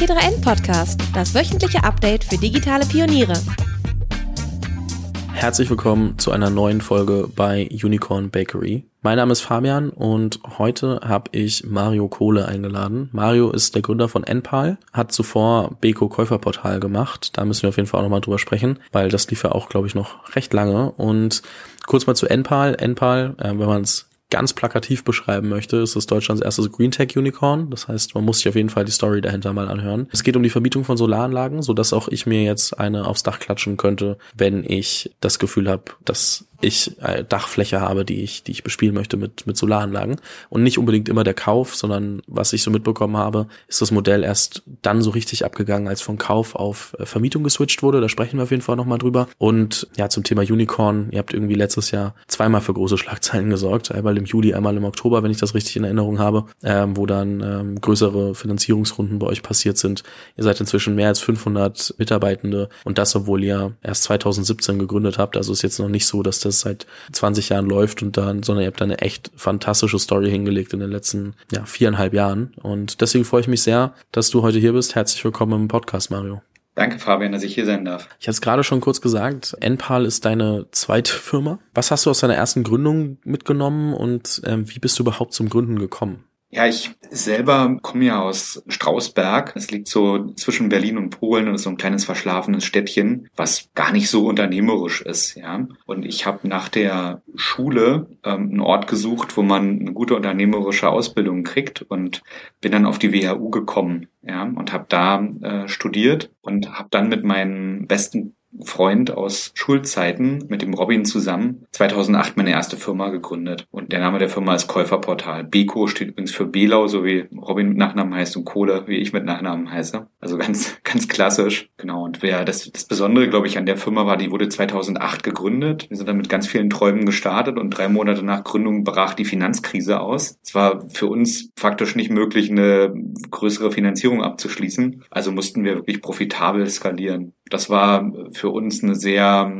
T3N Podcast, das wöchentliche Update für digitale Pioniere. Herzlich willkommen zu einer neuen Folge bei Unicorn Bakery. Mein Name ist Fabian und heute habe ich Mario Kohle eingeladen. Mario ist der Gründer von Enpal, hat zuvor Beko Käuferportal gemacht. Da müssen wir auf jeden Fall auch nochmal drüber sprechen, weil das lief ja auch, glaube ich, noch recht lange. Und kurz mal zu Enpal. Enpal, äh, wenn man es ganz plakativ beschreiben möchte, ist es Deutschlands erstes Green Tech Unicorn. Das heißt, man muss sich auf jeden Fall die Story dahinter mal anhören. Es geht um die Vermietung von Solaranlagen, so dass auch ich mir jetzt eine aufs Dach klatschen könnte, wenn ich das Gefühl habe, dass ich äh, Dachfläche habe, die ich, die ich bespielen möchte mit, mit Solaranlagen. Und nicht unbedingt immer der Kauf, sondern was ich so mitbekommen habe, ist das Modell erst dann so richtig abgegangen, als von Kauf auf äh, Vermietung geswitcht wurde. Da sprechen wir auf jeden Fall nochmal drüber. Und ja, zum Thema Unicorn. Ihr habt irgendwie letztes Jahr zweimal für große Schlagzeilen gesorgt. Einmal im Juli, einmal im Oktober, wenn ich das richtig in Erinnerung habe, ähm, wo dann ähm, größere Finanzierungsrunden bei euch passiert sind. Ihr seid inzwischen mehr als 500 Mitarbeitende und das, obwohl ihr erst 2017 gegründet habt. Also ist jetzt noch nicht so, dass das das seit 20 Jahren läuft und dann, sondern ihr habt da eine echt fantastische Story hingelegt in den letzten ja, viereinhalb Jahren. Und deswegen freue ich mich sehr, dass du heute hier bist. Herzlich willkommen im Podcast, Mario. Danke, Fabian, dass ich hier sein darf. Ich hatte es gerade schon kurz gesagt, Enpal ist deine zweite Firma. Was hast du aus deiner ersten Gründung mitgenommen und ähm, wie bist du überhaupt zum Gründen gekommen? Ja, ich selber komme ja aus Strausberg. Es liegt so zwischen Berlin und Polen und ist so ein kleines verschlafenes Städtchen, was gar nicht so unternehmerisch ist, ja. Und ich habe nach der Schule ähm, einen Ort gesucht, wo man eine gute unternehmerische Ausbildung kriegt und bin dann auf die WHU gekommen, ja, und habe da äh, studiert und habe dann mit meinen besten Freund aus Schulzeiten mit dem Robin zusammen 2008 meine erste Firma gegründet. Und der Name der Firma ist Käuferportal. Beko steht übrigens für Belau, so wie Robin mit Nachnamen heißt und Kohle, wie ich mit Nachnamen heiße. Also ganz, ganz klassisch. Genau. Und wer das, das Besondere, glaube ich, an der Firma war, die wurde 2008 gegründet. Wir sind dann mit ganz vielen Träumen gestartet und drei Monate nach Gründung brach die Finanzkrise aus. Es war für uns faktisch nicht möglich, eine größere Finanzierung abzuschließen. Also mussten wir wirklich profitabel skalieren. Das war für uns eine sehr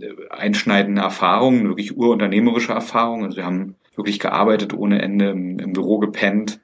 äh, einschneidende Erfahrung, eine wirklich urunternehmerische Erfahrung. Also wir haben wirklich gearbeitet ohne Ende, im, im Büro gepennt,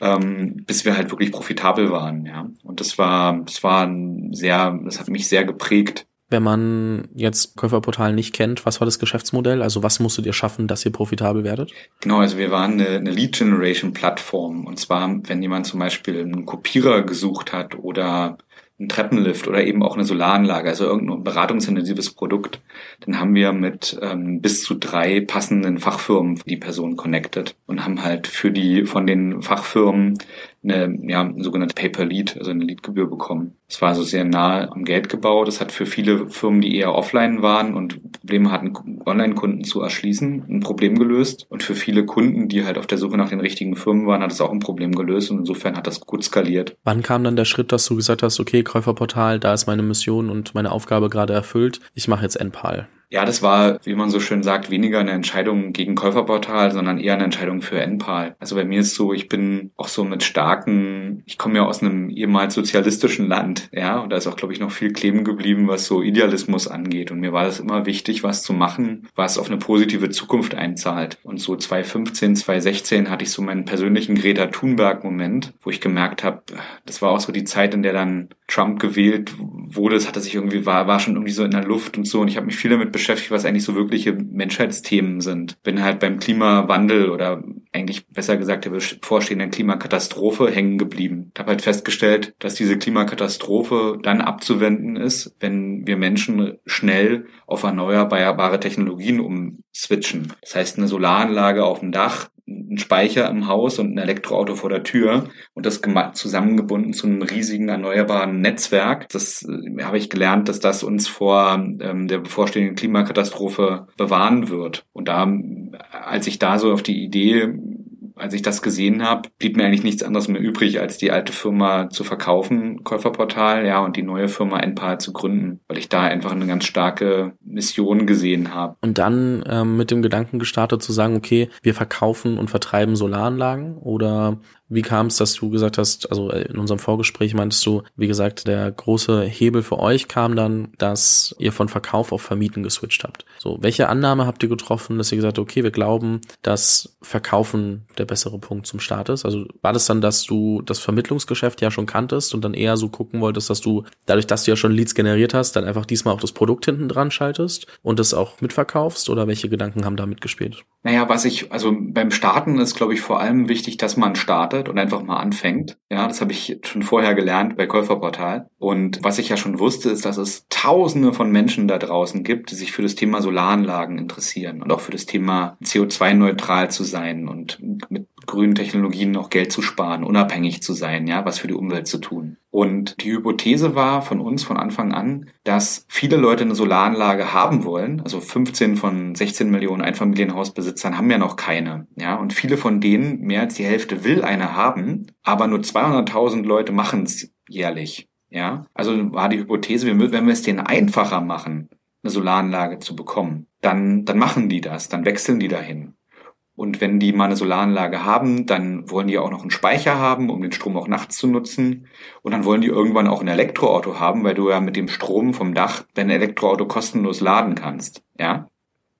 ähm, bis wir halt wirklich profitabel waren. Ja. Und das war, das war sehr, das hat mich sehr geprägt. Wenn man jetzt Käuferportal nicht kennt, was war das Geschäftsmodell? Also was musstet ihr schaffen, dass ihr profitabel werdet? Genau, also wir waren eine, eine Lead Generation Plattform. Und zwar, wenn jemand zum Beispiel einen Kopierer gesucht hat oder ein Treppenlift oder eben auch eine Solaranlage, also irgendein beratungsintensives Produkt, dann haben wir mit ähm, bis zu drei passenden Fachfirmen die Person connected und haben halt für die von den Fachfirmen eine, ja, eine sogenannte Paper-Lead, also eine Leadgebühr bekommen. Es war also sehr nah am Geld gebaut. Das hat für viele Firmen, die eher offline waren und Probleme hatten, Online-Kunden zu erschließen, ein Problem gelöst. Und für viele Kunden, die halt auf der Suche nach den richtigen Firmen waren, hat es auch ein Problem gelöst. Und insofern hat das gut skaliert. Wann kam dann der Schritt, dass du gesagt hast, okay, Käuferportal, da ist meine Mission und meine Aufgabe gerade erfüllt. Ich mache jetzt NPAL. Ja, das war, wie man so schön sagt, weniger eine Entscheidung gegen Käuferportal, sondern eher eine Entscheidung für NPAL. Also bei mir ist so, ich bin auch so mit starken, ich komme ja aus einem ehemals sozialistischen Land, ja, und da ist auch, glaube ich, noch viel kleben geblieben, was so Idealismus angeht. Und mir war das immer wichtig, was zu machen, was auf eine positive Zukunft einzahlt. Und so 2015, 2016 hatte ich so meinen persönlichen Greta Thunberg-Moment, wo ich gemerkt habe, das war auch so die Zeit, in der dann Trump gewählt wurde. Das hatte sich irgendwie, war, war schon irgendwie so in der Luft und so. Und ich habe mich viel damit beschäftigt, was eigentlich so wirkliche Menschheitsthemen sind. Bin halt beim Klimawandel oder eigentlich besser gesagt der bevorstehenden Klimakatastrophe hängen geblieben. Ich habe halt festgestellt, dass diese Klimakatastrophe dann abzuwenden ist, wenn wir Menschen schnell auf erneuerbare Technologien umswitchen. Das heißt, eine Solaranlage auf dem Dach ein Speicher im Haus und ein Elektroauto vor der Tür und das zusammengebunden zu einem riesigen erneuerbaren Netzwerk. Das äh, habe ich gelernt, dass das uns vor ähm, der bevorstehenden Klimakatastrophe bewahren wird. Und da, als ich da so auf die Idee als ich das gesehen habe, blieb mir eigentlich nichts anderes mehr übrig, als die alte Firma zu verkaufen, Käuferportal, ja, und die neue Firma Enpal zu gründen, weil ich da einfach eine ganz starke Mission gesehen habe. Und dann ähm, mit dem Gedanken gestartet zu sagen, okay, wir verkaufen und vertreiben Solaranlagen oder Wie kam es, dass du gesagt hast, also in unserem Vorgespräch meintest du, wie gesagt, der große Hebel für euch kam dann, dass ihr von Verkauf auf Vermieten geswitcht habt. So, welche Annahme habt ihr getroffen, dass ihr gesagt okay, wir glauben, dass Verkaufen der bessere Punkt zum Start ist? Also war das dann, dass du das Vermittlungsgeschäft ja schon kanntest und dann eher so gucken wolltest, dass du dadurch, dass du ja schon Leads generiert hast, dann einfach diesmal auch das Produkt hinten dran schaltest und das auch mitverkaufst oder welche Gedanken haben da mitgespielt? Naja, was ich, also beim Starten ist, glaube ich, vor allem wichtig, dass man startet und einfach mal anfängt. Ja, das habe ich schon vorher gelernt bei Käuferportal. Und was ich ja schon wusste, ist, dass es tausende von Menschen da draußen gibt, die sich für das Thema Solaranlagen interessieren und auch für das Thema CO2-neutral zu sein und mit grünen Technologien auch Geld zu sparen, unabhängig zu sein, ja, was für die Umwelt zu tun. Und die Hypothese war von uns von Anfang an, dass viele Leute eine Solaranlage haben wollen. Also 15 von 16 Millionen Einfamilienhausbesitzern haben ja noch keine. Ja, und viele von denen, mehr als die Hälfte will eine haben, aber nur 200.000 Leute machen es jährlich. Ja, also war die Hypothese, wenn wir es denen einfacher machen, eine Solaranlage zu bekommen, dann, dann machen die das, dann wechseln die dahin. Und wenn die mal eine Solaranlage haben, dann wollen die auch noch einen Speicher haben, um den Strom auch nachts zu nutzen. Und dann wollen die irgendwann auch ein Elektroauto haben, weil du ja mit dem Strom vom Dach dein Elektroauto kostenlos laden kannst. Ja?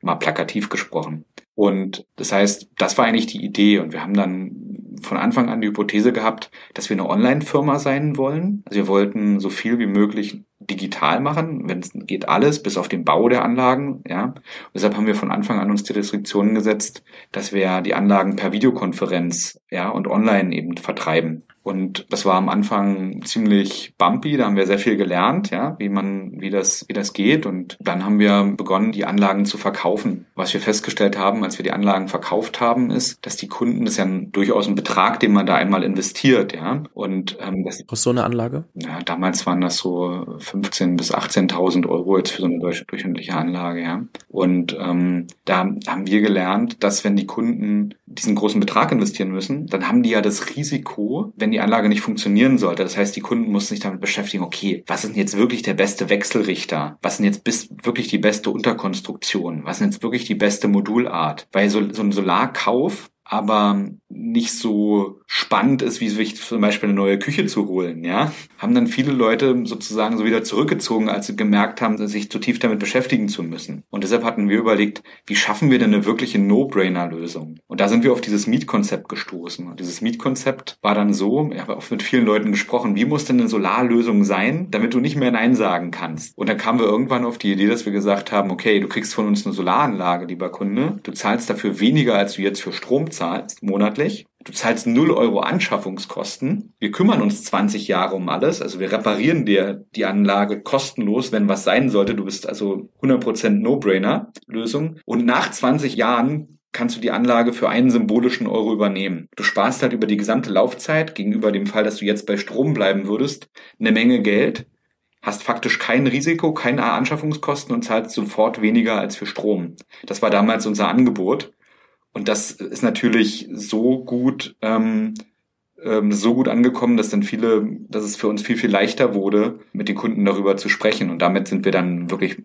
Mal plakativ gesprochen. Und das heißt, das war eigentlich die Idee. Und wir haben dann von Anfang an die Hypothese gehabt, dass wir eine Online-Firma sein wollen. Also wir wollten so viel wie möglich digital machen, wenn es geht alles, bis auf den Bau der Anlagen, ja. Und deshalb haben wir von Anfang an uns die Restriktionen gesetzt, dass wir die Anlagen per Videokonferenz, ja, und online eben vertreiben. Und das war am Anfang ziemlich bumpy, da haben wir sehr viel gelernt, ja, wie man, wie das, wie das geht. Und dann haben wir begonnen, die Anlagen zu verkaufen. Was wir festgestellt haben, als wir die Anlagen verkauft haben, ist, dass die Kunden, das ist ja ein, durchaus ein Betrag, den man da einmal investiert, ja. Und ähm, das Was so eine Anlage? Ja, damals waren das so 15.000 bis 18.000 Euro jetzt für so eine durch, durchschnittliche Anlage, ja. Und ähm, da haben wir gelernt, dass wenn die Kunden diesen großen Betrag investieren müssen, dann haben die ja das Risiko, wenn die Anlage nicht funktionieren sollte. Das heißt, die Kunden mussten sich damit beschäftigen, okay, was ist denn jetzt wirklich der beste Wechselrichter? Was sind jetzt bis, wirklich die beste Unterkonstruktion? Was sind jetzt wirklich die beste Modulart? Weil so, so ein Solarkauf aber nicht so spannend ist, wie sich zum Beispiel eine neue Küche zu holen, ja, haben dann viele Leute sozusagen so wieder zurückgezogen, als sie gemerkt haben, sich zu tief damit beschäftigen zu müssen. Und deshalb hatten wir überlegt, wie schaffen wir denn eine wirkliche No-Brainer-Lösung? Und da sind wir auf dieses Mietkonzept gestoßen. Und dieses Mietkonzept war dann so, ich habe auch mit vielen Leuten gesprochen, wie muss denn eine Solarlösung sein, damit du nicht mehr Nein sagen kannst? Und dann kamen wir irgendwann auf die Idee, dass wir gesagt haben, okay, du kriegst von uns eine Solaranlage, lieber Kunde, du zahlst dafür weniger, als du jetzt für Strom zahlst, monatlich. Du zahlst 0 Euro Anschaffungskosten. Wir kümmern uns 20 Jahre um alles. Also wir reparieren dir die Anlage kostenlos, wenn was sein sollte. Du bist also 100% No-Brainer-Lösung. Und nach 20 Jahren kannst du die Anlage für einen symbolischen Euro übernehmen. Du sparst halt über die gesamte Laufzeit gegenüber dem Fall, dass du jetzt bei Strom bleiben würdest, eine Menge Geld, hast faktisch kein Risiko, keine Anschaffungskosten und zahlst sofort weniger als für Strom. Das war damals unser Angebot. Und das ist natürlich so gut, ähm, ähm, so gut angekommen, dass dann viele, dass es für uns viel, viel leichter wurde, mit den Kunden darüber zu sprechen. Und damit sind wir dann wirklich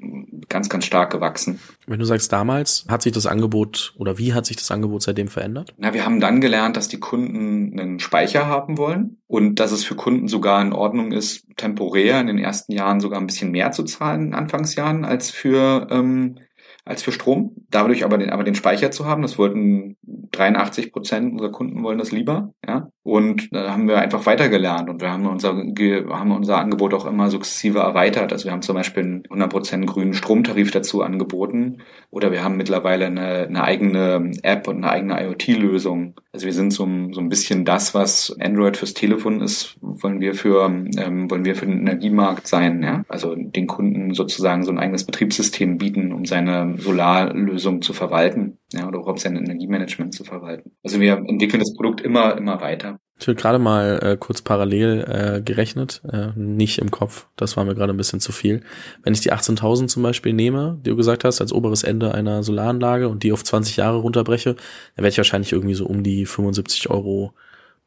ganz, ganz stark gewachsen. Wenn du sagst damals, hat sich das Angebot oder wie hat sich das Angebot seitdem verändert? Na, wir haben dann gelernt, dass die Kunden einen Speicher haben wollen und dass es für Kunden sogar in Ordnung ist, temporär in den ersten Jahren sogar ein bisschen mehr zu zahlen in Anfangsjahren als für ähm, als für Strom. Dadurch aber den, aber den Speicher zu haben, das wollten 83 Prozent unserer Kunden wollen das lieber, ja. Und da haben wir einfach weitergelernt und wir haben unser, haben unser Angebot auch immer sukzessive erweitert. Also wir haben zum Beispiel einen 100 Prozent grünen Stromtarif dazu angeboten oder wir haben mittlerweile eine, eine eigene App und eine eigene IoT-Lösung. Also wir sind so, so ein bisschen das, was Android fürs Telefon ist, wollen wir für, ähm, wollen wir für den Energiemarkt sein, ja. Also den Kunden sozusagen so ein eigenes Betriebssystem bieten, um seine Solarlösung zu verwalten, ja, oder überhaupt sein Energiemanagement zu verwalten. Also wir entwickeln das Produkt immer, immer weiter. Ich habe gerade mal äh, kurz parallel äh, gerechnet, äh, nicht im Kopf. Das war mir gerade ein bisschen zu viel. Wenn ich die 18.000 zum Beispiel nehme, die du gesagt hast, als oberes Ende einer Solaranlage und die auf 20 Jahre runterbreche, dann werde ich wahrscheinlich irgendwie so um die 75 Euro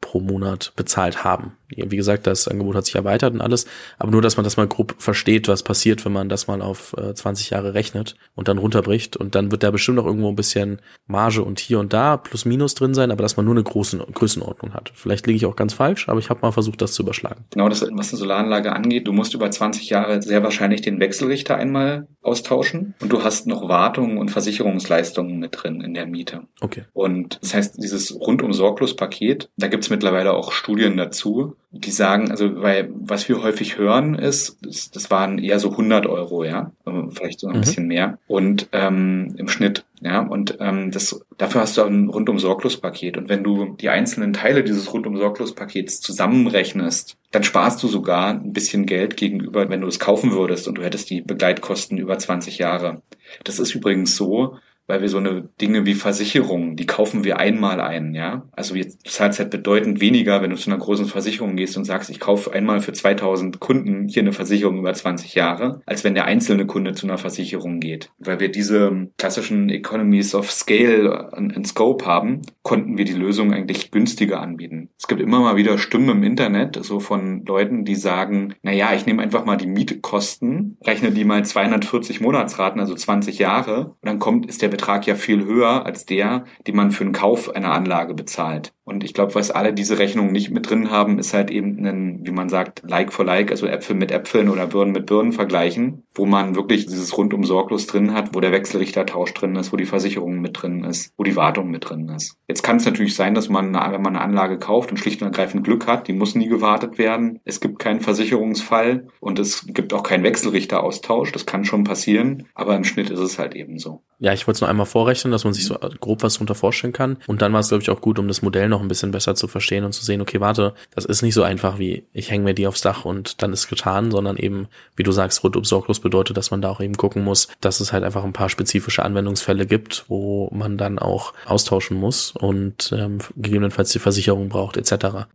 pro Monat bezahlt haben. Wie gesagt, das Angebot hat sich erweitert und alles, aber nur, dass man das mal grob versteht, was passiert, wenn man das mal auf äh, 20 Jahre rechnet und dann runterbricht und dann wird da bestimmt noch irgendwo ein bisschen Marge und hier und da plus minus drin sein, aber dass man nur eine große Größenordnung hat. Vielleicht liege ich auch ganz falsch, aber ich habe mal versucht, das zu überschlagen. Genau, das, was eine Solaranlage angeht, du musst über 20 Jahre sehr wahrscheinlich den Wechselrichter einmal austauschen und du hast noch Wartung und Versicherungsleistungen mit drin in der Miete. Okay. Und das heißt, dieses rundum sorglos Paket, da gibt's mittlerweile auch Studien dazu, die sagen, also weil was wir häufig hören ist, das, das waren eher so 100 Euro, ja, vielleicht so ein mhm. bisschen mehr und ähm, im Schnitt, ja, und ähm, das dafür hast du ein rundum sorglos Paket und wenn du die einzelnen Teile dieses rundum sorglos Pakets zusammenrechnest, dann sparst du sogar ein bisschen Geld gegenüber, wenn du es kaufen würdest und du hättest die Begleitkosten über 20 Jahre. Das ist übrigens so, weil wir so eine Dinge wie Versicherungen, die kaufen wir einmal ein, ja. Also du zahlst halt bedeutend weniger, wenn du zu einer großen Versicherung gehst und sagst, ich kaufe einmal für 2000 Kunden hier eine Versicherung über 20 Jahre, als wenn der einzelne Kunde zu einer Versicherung geht. Weil wir diese klassischen Economies of Scale und Scope haben, konnten wir die Lösung eigentlich günstiger anbieten. Es gibt immer mal wieder Stimmen im Internet, so von Leuten, die sagen, na ja, ich nehme einfach mal die Mietkosten, rechne die mal 240 Monatsraten, also 20 Jahre, und dann kommt, ist der Betrag ja viel höher als der, den man für den Kauf einer Anlage bezahlt. Und ich glaube, was alle diese Rechnungen nicht mit drin haben, ist halt eben ein, wie man sagt, Like for Like, also Äpfel mit Äpfeln oder Birnen mit Birnen vergleichen, wo man wirklich dieses rundum sorglos drin hat, wo der Wechselrichtertausch drin ist, wo die Versicherung mit drin ist, wo die Wartung mit drin ist. Jetzt kann es natürlich sein, dass man, wenn man eine Anlage kauft und schlicht und ergreifend Glück hat, die muss nie gewartet werden. Es gibt keinen Versicherungsfall und es gibt auch keinen Wechselrichteraustausch. Das kann schon passieren, aber im Schnitt ist es halt eben so. Ja, ich wollte es nur einmal vorrechnen, dass man sich so grob was drunter vorstellen kann. Und dann war es, glaube ich, auch gut, um das Modell noch ein bisschen besser zu verstehen und zu sehen, okay, warte, das ist nicht so einfach wie, ich hänge mir die aufs Dach und dann ist getan, sondern eben, wie du sagst, rundum sorglos bedeutet, dass man da auch eben gucken muss, dass es halt einfach ein paar spezifische Anwendungsfälle gibt, wo man dann auch austauschen muss und ähm, gegebenenfalls die Versicherung braucht, etc.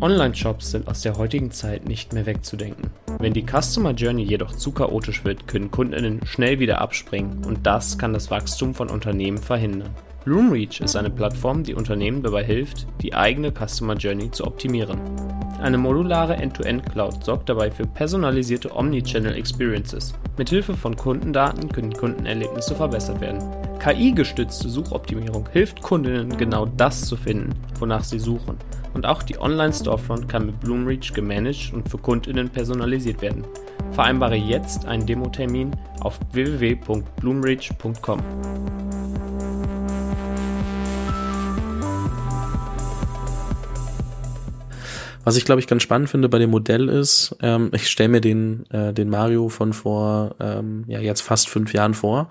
Online-Shops sind aus der heutigen Zeit nicht mehr wegzudenken. Wenn die Customer Journey jedoch zu chaotisch wird, können Kundinnen schnell wieder abspringen und das kann das Wachstum von Unternehmen verhindern. Bloomreach ist eine Plattform, die Unternehmen dabei hilft, die eigene Customer Journey zu optimieren. Eine modulare End-to-End-Cloud sorgt dabei für personalisierte Omnichannel Experiences. Mithilfe von Kundendaten können Kundenerlebnisse verbessert werden. KI-gestützte Suchoptimierung hilft Kundinnen genau das zu finden, wonach sie suchen. Und auch die Online-Storefront kann mit Bloomreach gemanagt und für Kundinnen personalisiert werden. Vereinbare jetzt einen Demo-Termin auf www.bloomreach.com. Was ich glaube ich ganz spannend finde bei dem Modell ist, ähm, ich stelle mir den äh, den Mario von vor ähm, ja jetzt fast fünf Jahren vor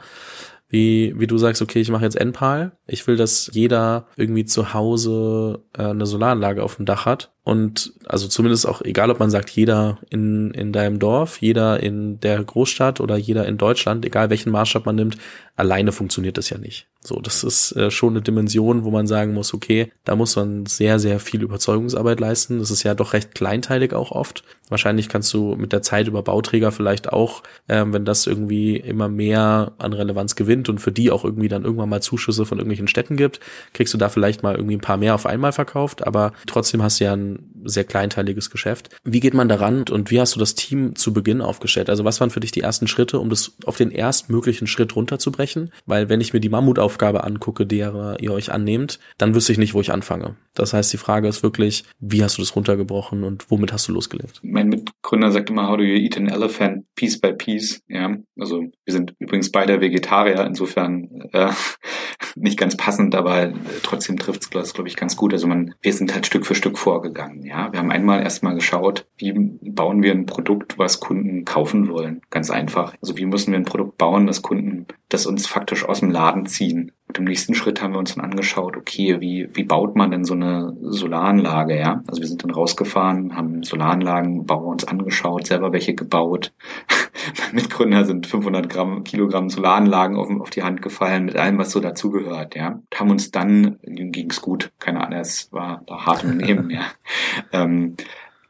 wie, wie du sagst, okay, ich mache jetzt NPAL. Ich will, dass jeder irgendwie zu Hause äh, eine Solaranlage auf dem Dach hat. Und also zumindest auch, egal ob man sagt, jeder in, in deinem Dorf, jeder in der Großstadt oder jeder in Deutschland, egal welchen Maßstab man nimmt, alleine funktioniert das ja nicht. So, das ist äh, schon eine Dimension, wo man sagen muss, okay, da muss man sehr, sehr viel Überzeugungsarbeit leisten. Das ist ja doch recht kleinteilig auch oft. Wahrscheinlich kannst du mit der Zeit über Bauträger vielleicht auch, ähm, wenn das irgendwie immer mehr an Relevanz gewinnt und für die auch irgendwie dann irgendwann mal Zuschüsse von irgendwelchen Städten gibt, kriegst du da vielleicht mal irgendwie ein paar mehr auf einmal verkauft, aber trotzdem hast du ja ein sehr kleinteiliges Geschäft. Wie geht man daran und wie hast du das Team zu Beginn aufgestellt? Also was waren für dich die ersten Schritte, um das auf den erstmöglichen Schritt runterzubrechen? Weil wenn ich mir die Mammutaufgabe angucke, der ihr euch annehmt, dann wüsste ich nicht, wo ich anfange. Das heißt, die Frage ist wirklich, wie hast du das runtergebrochen und womit hast du losgelegt? Mein Mitgründer sagt immer, how do you eat an elephant piece by piece? Ja, also wir sind übrigens beide Vegetarier, insofern äh, nicht ganz passend, aber trotzdem trifft es, glaube ich, ganz gut. Also man, wir sind halt Stück für Stück vorgegangen. Ja, wir haben einmal erstmal geschaut, wie bauen wir ein Produkt, was Kunden kaufen wollen. Ganz einfach. Also wie müssen wir ein Produkt bauen, das Kunden, das uns faktisch aus dem Laden ziehen. Und im nächsten Schritt haben wir uns dann angeschaut, okay, wie, wie baut man denn so eine Solaranlage, ja? Also wir sind dann rausgefahren, haben Solaranlagenbauer uns angeschaut, selber welche gebaut. mein Mitgründer sind 500 Gramm, Kilogramm Solaranlagen auf, auf die Hand gefallen, mit allem, was so dazugehört, ja. Und haben uns dann, ging's gut, keine Ahnung, es war da hart im Nehmen, ja. Ähm,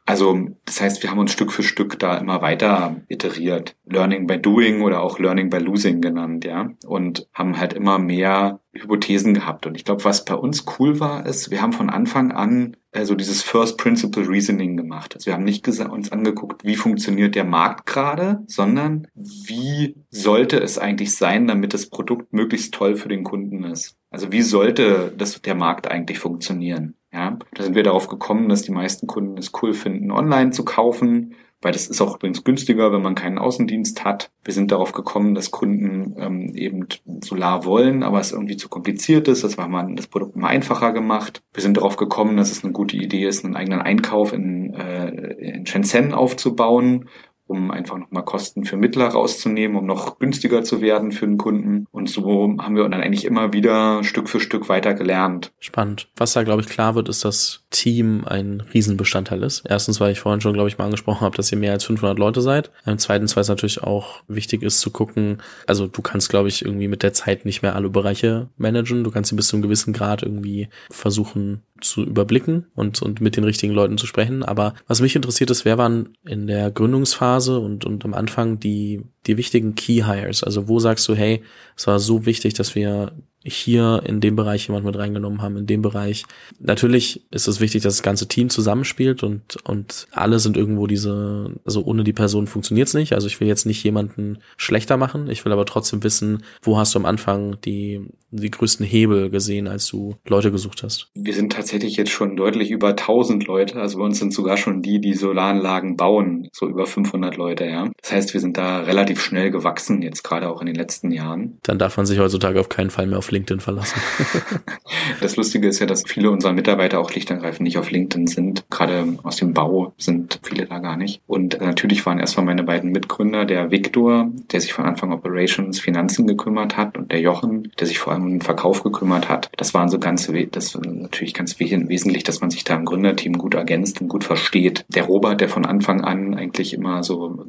Also das heißt, wir haben uns Stück für Stück da immer weiter iteriert. Learning by Doing oder auch Learning by Losing genannt, ja. Und haben halt immer mehr Hypothesen gehabt. Und ich glaube, was bei uns cool war, ist, wir haben von Anfang an also dieses First Principle Reasoning gemacht. Also wir haben nicht uns angeguckt, wie funktioniert der Markt gerade, sondern wie sollte es eigentlich sein, damit das Produkt möglichst toll für den Kunden ist. Also wie sollte das, der Markt eigentlich funktionieren? Ja, da sind wir darauf gekommen, dass die meisten Kunden es cool finden, online zu kaufen, weil das ist auch übrigens günstiger, wenn man keinen Außendienst hat. Wir sind darauf gekommen, dass Kunden ähm, eben Solar wollen, aber es irgendwie zu kompliziert ist. Das war mal das Produkt mal einfacher gemacht. Wir sind darauf gekommen, dass es eine gute Idee ist, einen eigenen Einkauf in, äh, in Shenzhen aufzubauen um einfach nochmal Kosten für Mittler rauszunehmen, um noch günstiger zu werden für den Kunden. Und so haben wir dann eigentlich immer wieder Stück für Stück weiter gelernt. Spannend. Was da, glaube ich, klar wird, ist, dass Team ein Riesenbestandteil ist. Erstens, weil ich vorhin schon, glaube ich, mal angesprochen habe, dass ihr mehr als 500 Leute seid. Ähm, zweitens, weil es natürlich auch wichtig ist zu gucken, also du kannst, glaube ich, irgendwie mit der Zeit nicht mehr alle Bereiche managen. Du kannst sie bis zu einem gewissen Grad irgendwie versuchen zu überblicken und, und mit den richtigen Leuten zu sprechen. Aber was mich interessiert ist, wer waren in der Gründungsphase und, und am Anfang die, die wichtigen Key Hires? Also wo sagst du, hey, es war so wichtig, dass wir hier in dem Bereich jemand mit reingenommen haben, in dem Bereich. Natürlich ist es wichtig, dass das ganze Team zusammenspielt und, und alle sind irgendwo diese, also ohne die Person funktioniert es nicht. Also ich will jetzt nicht jemanden schlechter machen. Ich will aber trotzdem wissen, wo hast du am Anfang die, die größten Hebel gesehen, als du Leute gesucht hast? Wir sind tatsächlich jetzt schon deutlich über 1000 Leute. Also bei uns sind sogar schon die, die Solaranlagen bauen, so über 500 Leute, ja. Das heißt, wir sind da relativ schnell gewachsen, jetzt gerade auch in den letzten Jahren. Dann darf man sich heutzutage auf keinen Fall mehr auf LinkedIn verlassen. das Lustige ist ja, dass viele unserer Mitarbeiter auch lichtergreifend nicht auf LinkedIn sind. Gerade aus dem Bau sind viele da gar nicht. Und natürlich waren erstmal meine beiden Mitgründer, der Viktor, der sich von Anfang Operations Finanzen gekümmert hat und der Jochen, der sich vor allem um den Verkauf gekümmert hat. Das waren so ganz, das natürlich ganz wesentlich, dass man sich da im Gründerteam gut ergänzt und gut versteht. Der Robert, der von Anfang an eigentlich immer so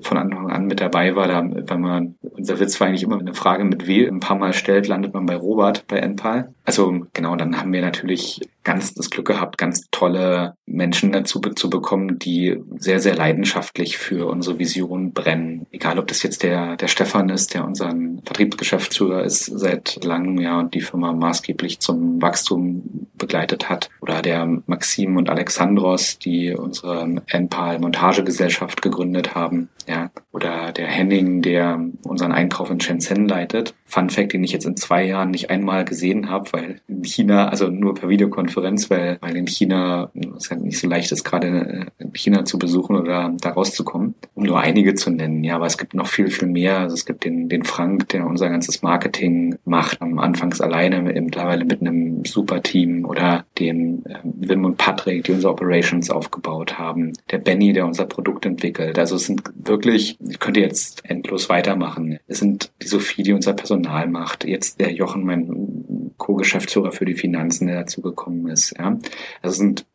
von Anfang an mit dabei war, da, wenn man, unser Witz war eigentlich immer eine Frage mit W ein paar Mal stellt, landet man bei Robert, bei Enpal. Also genau, dann haben wir natürlich ganz das Glück gehabt, ganz tolle Menschen dazu zu bekommen, die sehr, sehr leidenschaftlich für unsere Vision brennen. Egal, ob das jetzt der, der Stefan ist, der unseren Vertriebsgeschäftsführer ist seit langem, ja, und die Firma maßgeblich zum Wachstum begleitet hat, oder der Maxim und Alexandros, die unsere Enpal Montagegesellschaft gegründet haben, ja, oder der Henning, der unseren Einkauf in Shenzhen leitet. Fun Fact, den ich jetzt in zwei Jahren nicht einmal gesehen habe, weil in China, also nur per Videokonferenz, weil, weil in China nicht so leicht ist, gerade in China zu besuchen oder da rauszukommen, um nur einige zu nennen. Ja, aber es gibt noch viel, viel mehr. Also es gibt den, den Frank, der unser ganzes Marketing macht, am Anfangs alleine, mittlerweile mit einem super Team oder den äh, Wim und Patrick, die unsere Operations aufgebaut haben, der Benny, der unser Produkt entwickelt. Also es sind wirklich, ich könnte jetzt endlos weitermachen. Es sind die Sophie, die unser Personal macht. Jetzt der Jochen, mein Co-Geschäftsführer für die Finanzen, der dazu gekommen ist. Ja. Also sind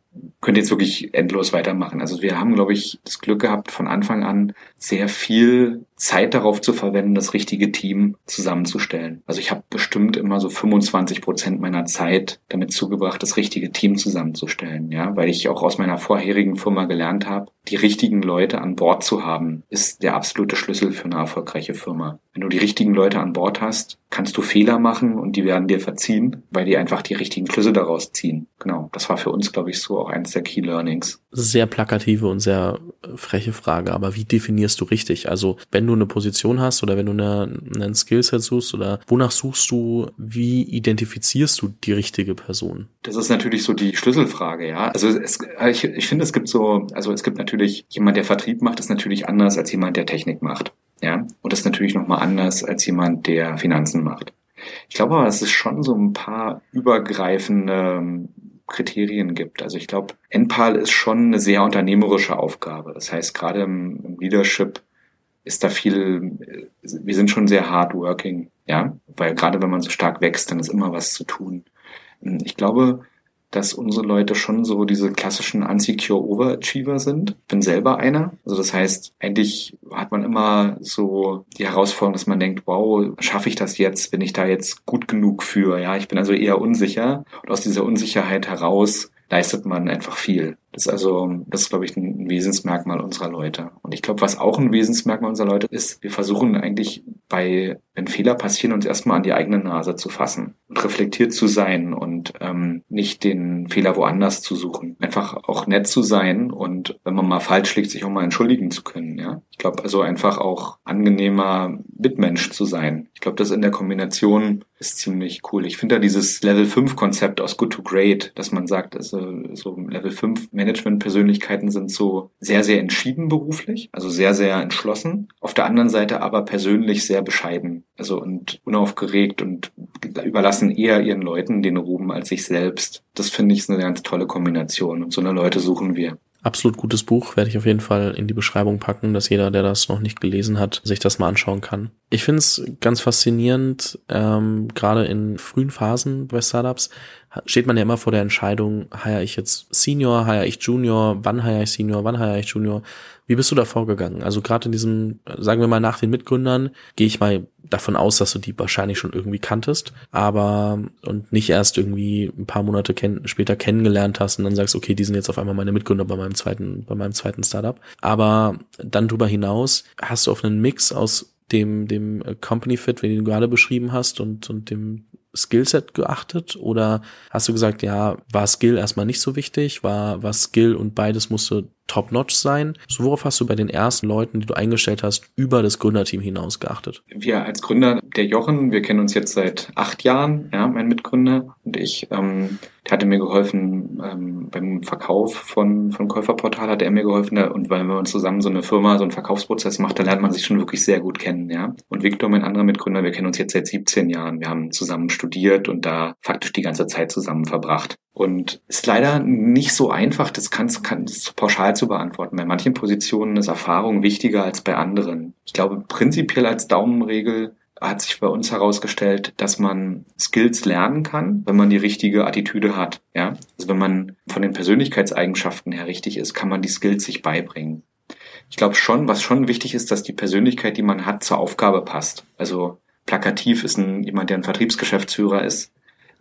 könnt jetzt wirklich endlos weitermachen. Also wir haben, glaube ich, das Glück gehabt, von Anfang an sehr viel Zeit darauf zu verwenden, das richtige Team zusammenzustellen. Also ich habe bestimmt immer so 25 Prozent meiner Zeit damit zugebracht, das richtige Team zusammenzustellen. Ja, weil ich auch aus meiner vorherigen Firma gelernt habe, die richtigen Leute an Bord zu haben, ist der absolute Schlüssel für eine erfolgreiche Firma. Wenn du die richtigen Leute an Bord hast, kannst du Fehler machen und die werden dir verziehen, weil die einfach die richtigen Schlüsse daraus ziehen. Genau, das war für uns, glaube ich, so auch eines der Key Learnings. Sehr plakative und sehr freche Frage, aber wie definierst du richtig? Also wenn du eine Position hast oder wenn du eine, einen Skillset suchst oder wonach suchst du, wie identifizierst du die richtige Person? Das ist natürlich so die Schlüsselfrage, ja. Also es, ich, ich finde, es gibt so, also es gibt natürlich jemand, der Vertrieb macht, ist natürlich anders als jemand, der Technik macht. Ja, und das ist natürlich nochmal anders als jemand, der Finanzen macht. Ich glaube aber, dass es schon so ein paar übergreifende Kriterien gibt. Also ich glaube, NPAL ist schon eine sehr unternehmerische Aufgabe. Das heißt, gerade im, Leadership ist da viel, wir sind schon sehr hardworking, ja, weil gerade wenn man so stark wächst, dann ist immer was zu tun. Ich glaube, dass unsere Leute schon so diese klassischen unsecure Overachiever sind. Bin selber einer. Also das heißt, eigentlich hat man immer so die Herausforderung, dass man denkt, wow, schaffe ich das jetzt? Bin ich da jetzt gut genug für? Ja, ich bin also eher unsicher. Und aus dieser Unsicherheit heraus leistet man einfach viel. Das ist also, das ist, glaube ich, ein Wesensmerkmal unserer Leute. Und ich glaube, was auch ein Wesensmerkmal unserer Leute ist, wir versuchen eigentlich bei, wenn Fehler passieren, uns erstmal an die eigene Nase zu fassen und reflektiert zu sein und ähm, nicht den Fehler woanders zu suchen. Einfach auch nett zu sein und wenn man mal falsch liegt, sich auch mal entschuldigen zu können. Ja, ich glaube also einfach auch angenehmer Mitmensch zu sein. Ich glaube, das in der Kombination ist ziemlich cool. Ich finde da dieses Level 5 Konzept aus Good to Great, dass man sagt, also so Level 5 Management-Persönlichkeiten sind so sehr, sehr entschieden beruflich, also sehr, sehr entschlossen. Auf der anderen Seite aber persönlich sehr bescheiden, also und unaufgeregt und überlassen eher ihren Leuten den Ruhm als sich selbst. Das finde ich eine ganz tolle Kombination und so eine Leute suchen wir. Absolut gutes Buch, werde ich auf jeden Fall in die Beschreibung packen, dass jeder, der das noch nicht gelesen hat, sich das mal anschauen kann. Ich finde es ganz faszinierend, ähm, gerade in frühen Phasen bei Startups steht man ja immer vor der Entscheidung, heiere ich jetzt Senior, heiere ich Junior, wann heiere ich Senior, wann heiere ich Junior. Wie bist du da vorgegangen? Also gerade in diesem, sagen wir mal nach den Mitgründern, gehe ich mal davon aus, dass du die wahrscheinlich schon irgendwie kanntest, aber und nicht erst irgendwie ein paar Monate kenn später kennengelernt hast und dann sagst, okay, die sind jetzt auf einmal meine Mitgründer bei meinem zweiten, bei meinem zweiten Startup. Aber dann drüber hinaus hast du auf einen Mix aus dem, dem Company Fit, den du gerade beschrieben hast und, und dem Skillset geachtet? Oder hast du gesagt, ja, war Skill erstmal nicht so wichtig, war, war Skill und beides musste top-notch sein? So, worauf hast du bei den ersten Leuten, die du eingestellt hast, über das Gründerteam hinaus geachtet? Wir als Gründer, der Jochen, wir kennen uns jetzt seit acht Jahren, ja, mein Mitgründer und ich, ähm, der hatte mir geholfen ähm, beim Verkauf von, von Käuferportal, hat er mir geholfen da, und weil uns zusammen so eine Firma, so einen Verkaufsprozess macht, da lernt man sich schon wirklich sehr gut kennen, ja. Und Victor, mein anderer Mitgründer, wir kennen uns jetzt seit 17 Jahren. Wir haben zusammen studiert und da faktisch die ganze Zeit zusammen verbracht. Und ist leider nicht so einfach, das kann, kann das pauschal zu beantworten. Bei manchen Positionen ist Erfahrung wichtiger als bei anderen. Ich glaube, prinzipiell als Daumenregel hat sich bei uns herausgestellt, dass man Skills lernen kann, wenn man die richtige Attitüde hat. Ja, also wenn man von den Persönlichkeitseigenschaften her richtig ist, kann man die Skills sich beibringen. Ich glaube schon, was schon wichtig ist, dass die Persönlichkeit, die man hat, zur Aufgabe passt. Also plakativ ist ein, jemand, der ein Vertriebsgeschäftsführer ist,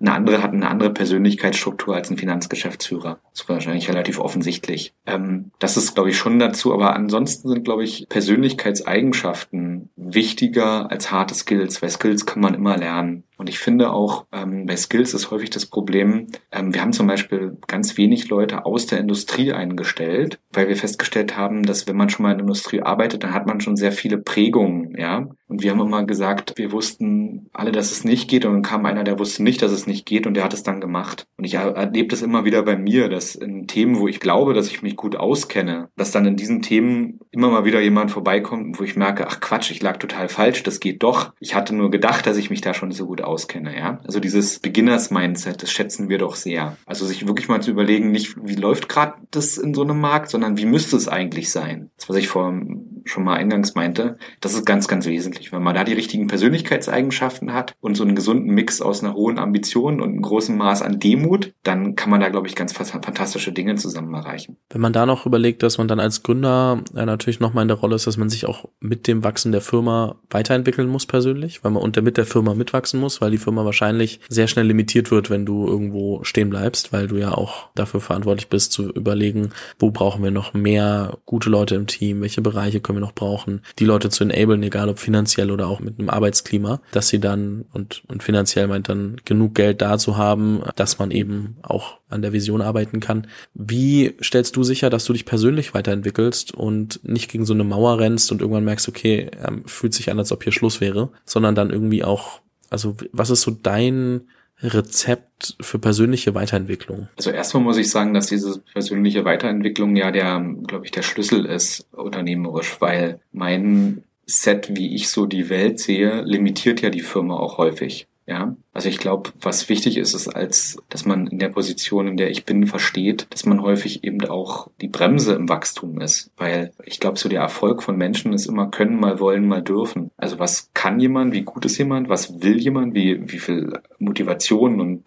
eine andere hat eine andere Persönlichkeitsstruktur als ein Finanzgeschäftsführer. Das ist wahrscheinlich relativ offensichtlich. Ähm, das ist, glaube ich, schon dazu. Aber ansonsten sind, glaube ich, Persönlichkeitseigenschaften wichtiger als harte Skills, weil Skills kann man immer lernen. Und ich finde auch, ähm, bei Skills ist häufig das Problem, ähm, wir haben zum Beispiel ganz wenig Leute aus der Industrie eingestellt, weil wir festgestellt haben, dass wenn man schon mal in der Industrie arbeitet, dann hat man schon sehr viele Prägungen, ja. Und wir haben immer gesagt, wir wussten alle, dass es nicht geht und dann kam einer, der wusste nicht, dass es nicht geht und der hat es dann gemacht. Und ich erlebe das immer wieder bei mir, dass in Themen, wo ich glaube, dass ich mich gut auskenne, dass dann in diesen Themen immer mal wieder jemand vorbeikommt, wo ich merke, ach Quatsch, ich lag total falsch, das geht doch. Ich hatte nur gedacht, dass ich mich da schon so gut auskenne, ja. Also dieses Beginners-Mindset, das schätzen wir doch sehr. Also sich wirklich mal zu überlegen, nicht wie läuft gerade das in so einem Markt, sondern wie müsste es eigentlich sein. Das, was ich vor schon mal eingangs meinte, das ist ganz, ganz wesentlich. Wenn man da die richtigen Persönlichkeitseigenschaften hat und so einen gesunden Mix aus einer hohen Ambition und einem großen Maß an Demut, dann kann man da, glaube ich, ganz fantastische Dinge zusammen erreichen. Wenn man da noch überlegt, dass man dann als Gründer ja, natürlich nochmal in der Rolle ist, dass man sich auch mit dem Wachsen der Firma weiterentwickeln muss persönlich, weil man unter mit der Firma mitwachsen muss, weil die Firma wahrscheinlich sehr schnell limitiert wird, wenn du irgendwo stehen bleibst, weil du ja auch dafür verantwortlich bist zu überlegen, wo brauchen wir noch mehr gute Leute im Team, welche Bereiche können wir noch brauchen, die Leute zu enablen, egal ob finanziell oder auch mit einem Arbeitsklima, dass sie dann und, und finanziell meint dann genug Geld da zu haben, dass man eben auch an der Vision arbeiten kann. Wie stellst du sicher, dass du dich persönlich weiterentwickelst und nicht gegen so eine Mauer rennst und irgendwann merkst, okay, ähm, fühlt sich an, als ob hier Schluss wäre, sondern dann irgendwie auch, also was ist so dein Rezept für persönliche Weiterentwicklung? Also erstmal muss ich sagen, dass diese persönliche Weiterentwicklung ja der, glaube ich, der Schlüssel ist unternehmerisch, weil mein Set, wie ich so die Welt sehe, limitiert ja die Firma auch häufig. Ja, also ich glaube, was wichtig ist, ist als, dass man in der Position, in der ich bin, versteht, dass man häufig eben auch die Bremse im Wachstum ist. Weil ich glaube, so der Erfolg von Menschen ist immer können, mal wollen, mal dürfen. Also was kann jemand, wie gut ist jemand, was will jemand, wie, wie viel Motivation und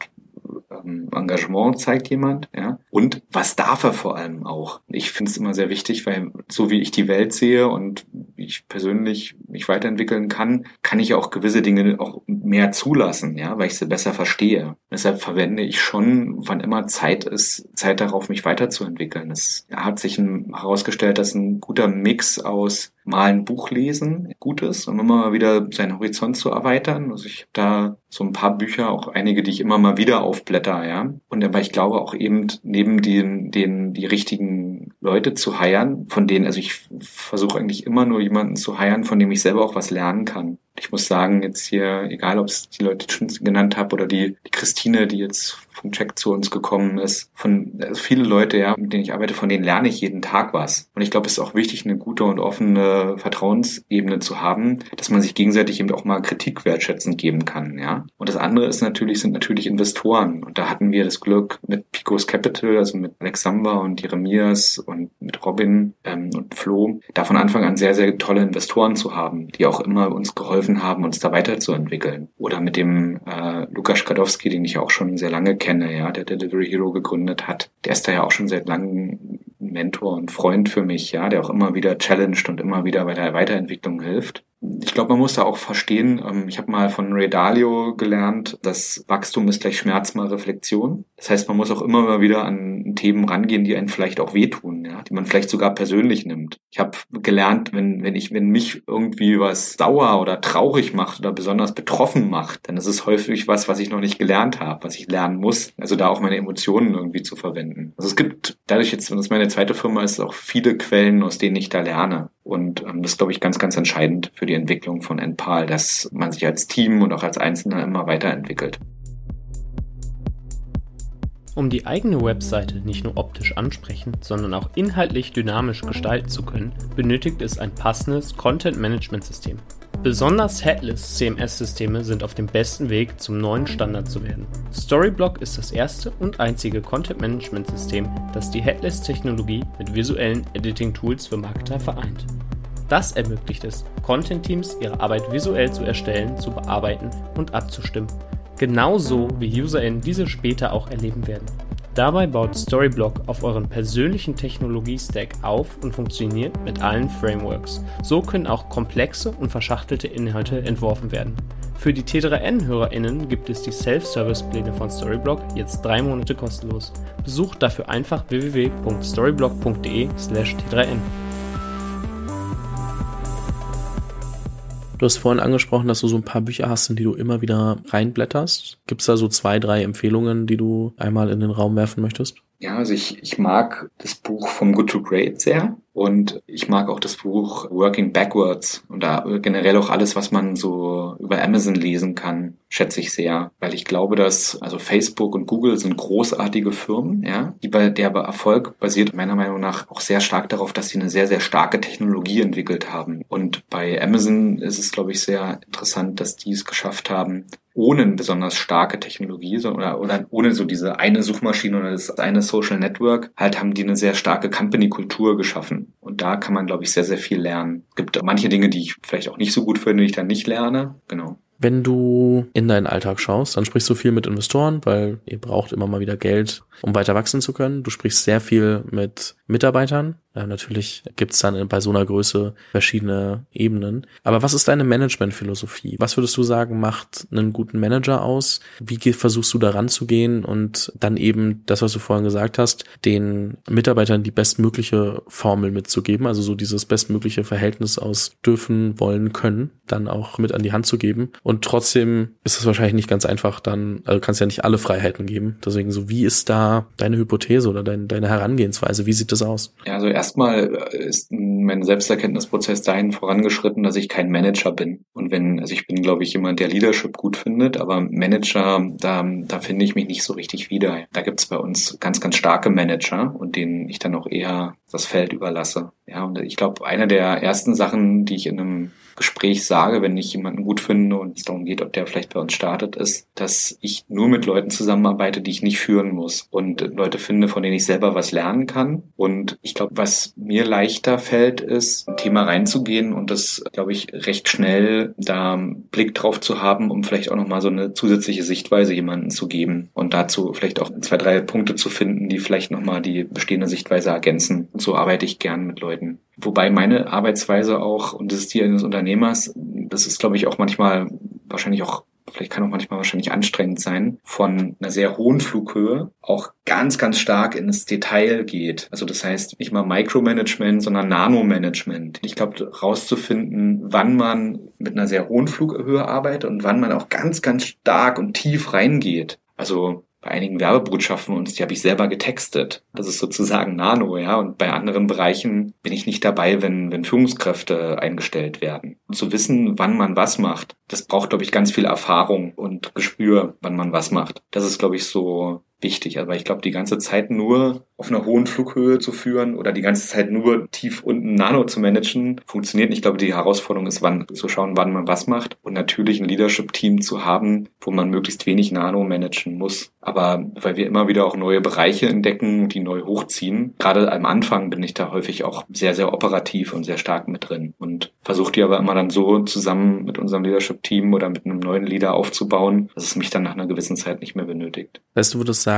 ähm, Engagement zeigt jemand, ja. Und was darf er vor allem auch? Ich finde es immer sehr wichtig, weil so wie ich die Welt sehe und ich persönlich mich weiterentwickeln kann, kann ich auch gewisse Dinge auch mehr zulassen, ja, weil ich sie besser verstehe. Deshalb verwende ich schon, wann immer Zeit ist, Zeit darauf, mich weiterzuentwickeln. Es hat sich herausgestellt, dass ein guter Mix aus mal ein Buch lesen gut ist, um immer mal wieder seinen Horizont zu erweitern. Also ich habe da so ein paar Bücher, auch einige, die ich immer mal wieder aufblätter, ja. Und aber ich glaube auch eben neben den, den die richtigen Leute zu heiern, von denen, also ich versuche eigentlich immer nur jemanden zu heiern, von dem ich selber auch was lernen kann. Ich muss sagen, jetzt hier, egal ob es die Leute schon genannt habe oder die, die Christine, die jetzt vom Check zu uns gekommen ist, von also viele Leute, ja, mit denen ich arbeite, von denen lerne ich jeden Tag was. Und ich glaube, es ist auch wichtig, eine gute und offene Vertrauensebene zu haben, dass man sich gegenseitig eben auch mal Kritik wertschätzend geben kann, ja. Und das andere ist natürlich, sind natürlich Investoren. Und da hatten wir das Glück mit Picos Capital, also mit Alexander und Jeremias und mit Robin ähm, und Flo, da von Anfang an sehr, sehr tolle Investoren zu haben, die auch immer uns geholfen geholfen haben, uns da weiterzuentwickeln. Oder mit dem äh, Lukas Kadowski, den ich auch schon sehr lange kenne, ja, der Delivery Hero gegründet hat. Der ist da ja auch schon seit langem Mentor und Freund für mich, ja, der auch immer wieder challenged und immer wieder bei der Weiterentwicklung hilft ich glaube, man muss da auch verstehen, ähm, ich habe mal von Ray Dalio gelernt, dass Wachstum ist gleich Schmerz mal Reflexion. Das heißt, man muss auch immer mal wieder an Themen rangehen, die einen vielleicht auch wehtun, ja, die man vielleicht sogar persönlich nimmt. Ich habe gelernt, wenn, wenn ich, wenn mich irgendwie was sauer oder traurig macht oder besonders betroffen macht, dann ist es häufig was, was ich noch nicht gelernt habe, was ich lernen muss. Also da auch meine Emotionen irgendwie zu verwenden. Also es gibt dadurch jetzt, es meine zweite Firma ist, auch viele Quellen, aus denen ich da lerne. Und ähm, das ist, glaube ich, ganz, ganz entscheidend für die Entwicklung von NPAL, dass man sich als Team und auch als Einzelner immer weiterentwickelt. Um die eigene Webseite nicht nur optisch ansprechend, sondern auch inhaltlich dynamisch gestalten zu können, benötigt es ein passendes Content-Management-System. Besonders Headless CMS-Systeme sind auf dem besten Weg, zum neuen Standard zu werden. Storyblock ist das erste und einzige Content-Management-System, das die Headless-Technologie mit visuellen Editing-Tools für Marketer vereint. Das ermöglicht es, Content-Teams ihre Arbeit visuell zu erstellen, zu bearbeiten und abzustimmen. Genauso wie UserInnen diese später auch erleben werden. Dabei baut Storyblock auf euren persönlichen Technologie-Stack auf und funktioniert mit allen Frameworks. So können auch komplexe und verschachtelte Inhalte entworfen werden. Für die T3N-HörerInnen gibt es die Self-Service-Pläne von Storyblock jetzt drei Monate kostenlos. Besucht dafür einfach www.storyblock.de/t3n. Du hast vorhin angesprochen, dass du so ein paar Bücher hast, in die du immer wieder reinblätterst. Gibt es da so zwei, drei Empfehlungen, die du einmal in den Raum werfen möchtest? Ja, also ich, ich mag das Buch From Good to Great sehr und ich mag auch das Buch Working Backwards und da generell auch alles, was man so über Amazon lesen kann, schätze ich sehr, weil ich glaube, dass also Facebook und Google sind großartige Firmen, ja, die bei der Erfolg basiert meiner Meinung nach auch sehr stark darauf, dass sie eine sehr sehr starke Technologie entwickelt haben. Und bei Amazon ist es glaube ich sehr interessant, dass die es geschafft haben, ohne besonders starke Technologie oder, oder ohne so diese eine Suchmaschine oder das eine Social Network, halt haben die eine sehr starke Company-Kultur geschaffen. Und da kann man, glaube ich, sehr, sehr viel lernen. Es gibt manche Dinge, die ich vielleicht auch nicht so gut finde, die ich dann nicht lerne. Genau. Wenn du in deinen Alltag schaust, dann sprichst du viel mit Investoren, weil ihr braucht immer mal wieder Geld, um weiter wachsen zu können. Du sprichst sehr viel mit Mitarbeitern. Ja, natürlich gibt's dann bei so einer Größe verschiedene Ebenen. Aber was ist deine Managementphilosophie? Was würdest du sagen, macht einen guten Manager aus? Wie versuchst du da ranzugehen und dann eben das, was du vorhin gesagt hast, den Mitarbeitern die bestmögliche Formel mitzugeben, also so dieses bestmögliche Verhältnis aus dürfen, wollen, können, dann auch mit an die Hand zu geben. Und trotzdem ist es wahrscheinlich nicht ganz einfach, dann, also kannst ja nicht alle Freiheiten geben. Deswegen so, wie ist da deine Hypothese oder dein, deine Herangehensweise? Wie sieht das aus? Ja, also erstmal äh, ist mein Selbsterkenntnisprozess dahin vorangeschritten, dass ich kein Manager bin. Und wenn, also ich bin, glaube ich, jemand, der Leadership gut findet, aber Manager, da, da finde ich mich nicht so richtig wieder. Da gibt es bei uns ganz, ganz starke Manager und denen ich dann auch eher das Feld überlasse. Ja, und ich glaube, eine der ersten Sachen, die ich in einem Gespräch sage, wenn ich jemanden gut finde und es darum geht, ob der vielleicht bei uns startet, ist, dass ich nur mit Leuten zusammenarbeite, die ich nicht führen muss und Leute finde, von denen ich selber was lernen kann. Und ich glaube, was mir leichter fällt, ist, ein Thema reinzugehen und das, glaube ich, recht schnell da Blick drauf zu haben, um vielleicht auch nochmal so eine zusätzliche Sichtweise jemanden zu geben und dazu vielleicht auch zwei, drei Punkte zu finden, die vielleicht nochmal die bestehende Sichtweise ergänzen. Und so arbeite ich gern mit Leuten. Wobei meine Arbeitsweise auch, und das ist die eines Unternehmers, das ist, glaube ich, auch manchmal wahrscheinlich auch vielleicht kann auch manchmal wahrscheinlich anstrengend sein, von einer sehr hohen Flughöhe auch ganz, ganz stark ins Detail geht. Also das heißt nicht mal Micromanagement, sondern Nanomanagement. Ich glaube, rauszufinden, wann man mit einer sehr hohen Flughöhe arbeitet und wann man auch ganz, ganz stark und tief reingeht. Also bei einigen Werbebotschaften uns, die habe ich selber getextet. Das ist sozusagen Nano, ja. Und bei anderen Bereichen bin ich nicht dabei, wenn, wenn Führungskräfte eingestellt werden. Und zu wissen, wann man was macht, das braucht, glaube ich, ganz viel Erfahrung und Gespür, wann man was macht. Das ist, glaube ich, so wichtig. Aber ich glaube, die ganze Zeit nur auf einer hohen Flughöhe zu führen oder die ganze Zeit nur tief unten Nano zu managen, funktioniert nicht. Ich glaube, die Herausforderung ist, wann zu schauen, wann man was macht und natürlich ein Leadership-Team zu haben, wo man möglichst wenig Nano managen muss. Aber weil wir immer wieder auch neue Bereiche entdecken, die neu hochziehen. Gerade am Anfang bin ich da häufig auch sehr, sehr operativ und sehr stark mit drin und versuche die aber immer dann so zusammen mit unserem Leadership-Team oder mit einem neuen Leader aufzubauen, dass es mich dann nach einer gewissen Zeit nicht mehr benötigt. Weißt du, würdest sagen,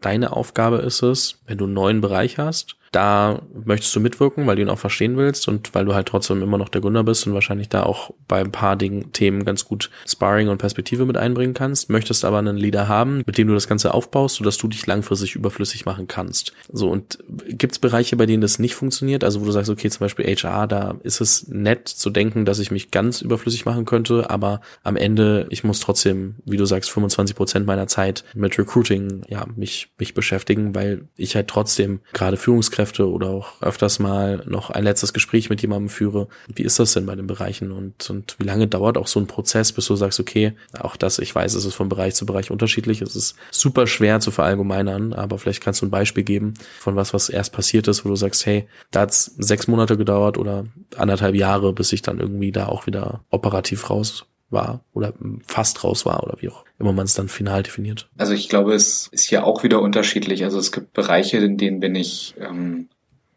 deine Aufgabe ist es, wenn du einen neuen Bereich hast, da möchtest du mitwirken, weil du ihn auch verstehen willst und weil du halt trotzdem immer noch der Gründer bist und wahrscheinlich da auch bei ein paar Dingen, Themen ganz gut Sparring und Perspektive mit einbringen kannst, möchtest aber einen Leader haben, mit dem du das Ganze aufbaust, sodass du dich langfristig überflüssig machen kannst. So, und gibt es Bereiche, bei denen das nicht funktioniert? Also wo du sagst, okay, zum Beispiel HR, da ist es nett zu denken, dass ich mich ganz überflüssig machen könnte, aber am Ende, ich muss trotzdem, wie du sagst, 25 Prozent meiner Zeit mit Recruiting, ja, mich, mich beschäftigen, weil ich halt trotzdem gerade Führungskräfte Führungskräfte oder auch öfters mal noch ein letztes Gespräch mit jemandem führe. Wie ist das denn bei den Bereichen und, und wie lange dauert auch so ein Prozess, bis du sagst, okay, auch das, ich weiß, es ist von Bereich zu Bereich unterschiedlich. Es ist super schwer zu verallgemeinern, aber vielleicht kannst du ein Beispiel geben von was, was erst passiert ist, wo du sagst, hey, da hat es sechs Monate gedauert oder anderthalb Jahre, bis ich dann irgendwie da auch wieder operativ raus war oder fast raus war oder wie auch immer man es dann final definiert. Also ich glaube, es ist hier auch wieder unterschiedlich. Also es gibt Bereiche, in denen bin ich ähm,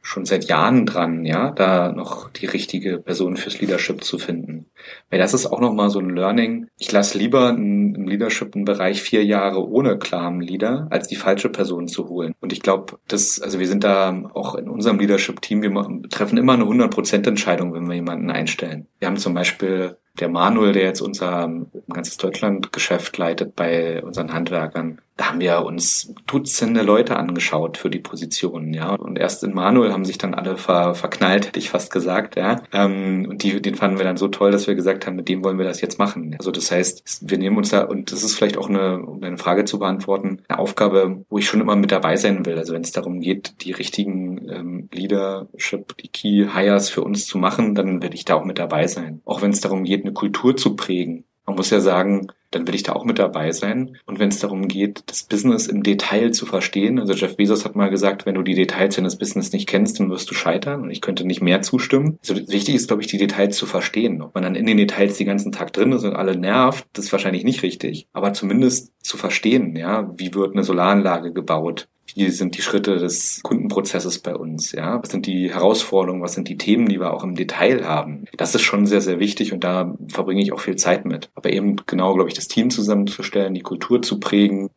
schon seit Jahren dran, ja, da noch die richtige Person fürs Leadership zu finden. Weil das ist auch nochmal so ein Learning. Ich lasse lieber im Leadership einen Bereich vier Jahre ohne klaren Leader, als die falsche Person zu holen. Und ich glaube, das, also wir sind da auch in unserem Leadership-Team, wir treffen immer eine 100% Entscheidung, wenn wir jemanden einstellen. Wir haben zum Beispiel der Manuel, der jetzt unser ganzes Deutschland-Geschäft leitet bei unseren Handwerkern, da haben wir uns Dutzende Leute angeschaut für die Positionen, ja. Und erst in Manuel haben sich dann alle ver verknallt, hätte ich fast gesagt, ja. Ähm, und die, den fanden wir dann so toll, dass wir gesagt haben, mit dem wollen wir das jetzt machen. Also das heißt, wir nehmen uns da, und das ist vielleicht auch eine, um eine Frage zu beantworten, eine Aufgabe, wo ich schon immer mit dabei sein will. Also wenn es darum geht, die richtigen ähm, Leadership, die Key Hires für uns zu machen, dann werde ich da auch mit dabei sein. Auch wenn es darum geht, eine Kultur zu prägen. Man muss ja sagen, dann will ich da auch mit dabei sein. Und wenn es darum geht, das Business im Detail zu verstehen, also Jeff Bezos hat mal gesagt, wenn du die Details deines Business nicht kennst, dann wirst du scheitern. Und ich könnte nicht mehr zustimmen. Also wichtig ist, glaube ich, die Details zu verstehen. Ob man dann in den Details den ganzen Tag drin ist und alle nervt, das ist wahrscheinlich nicht richtig. Aber zumindest zu verstehen, ja, wie wird eine Solaranlage gebaut? Wie sind die Schritte des Kundenprozesses bei uns? Ja, was sind die Herausforderungen? Was sind die Themen, die wir auch im Detail haben? Das ist schon sehr, sehr wichtig und da verbringe ich auch viel Zeit mit. Aber eben genau, glaube ich, das Team zusammenzustellen, die Kultur zu prägen,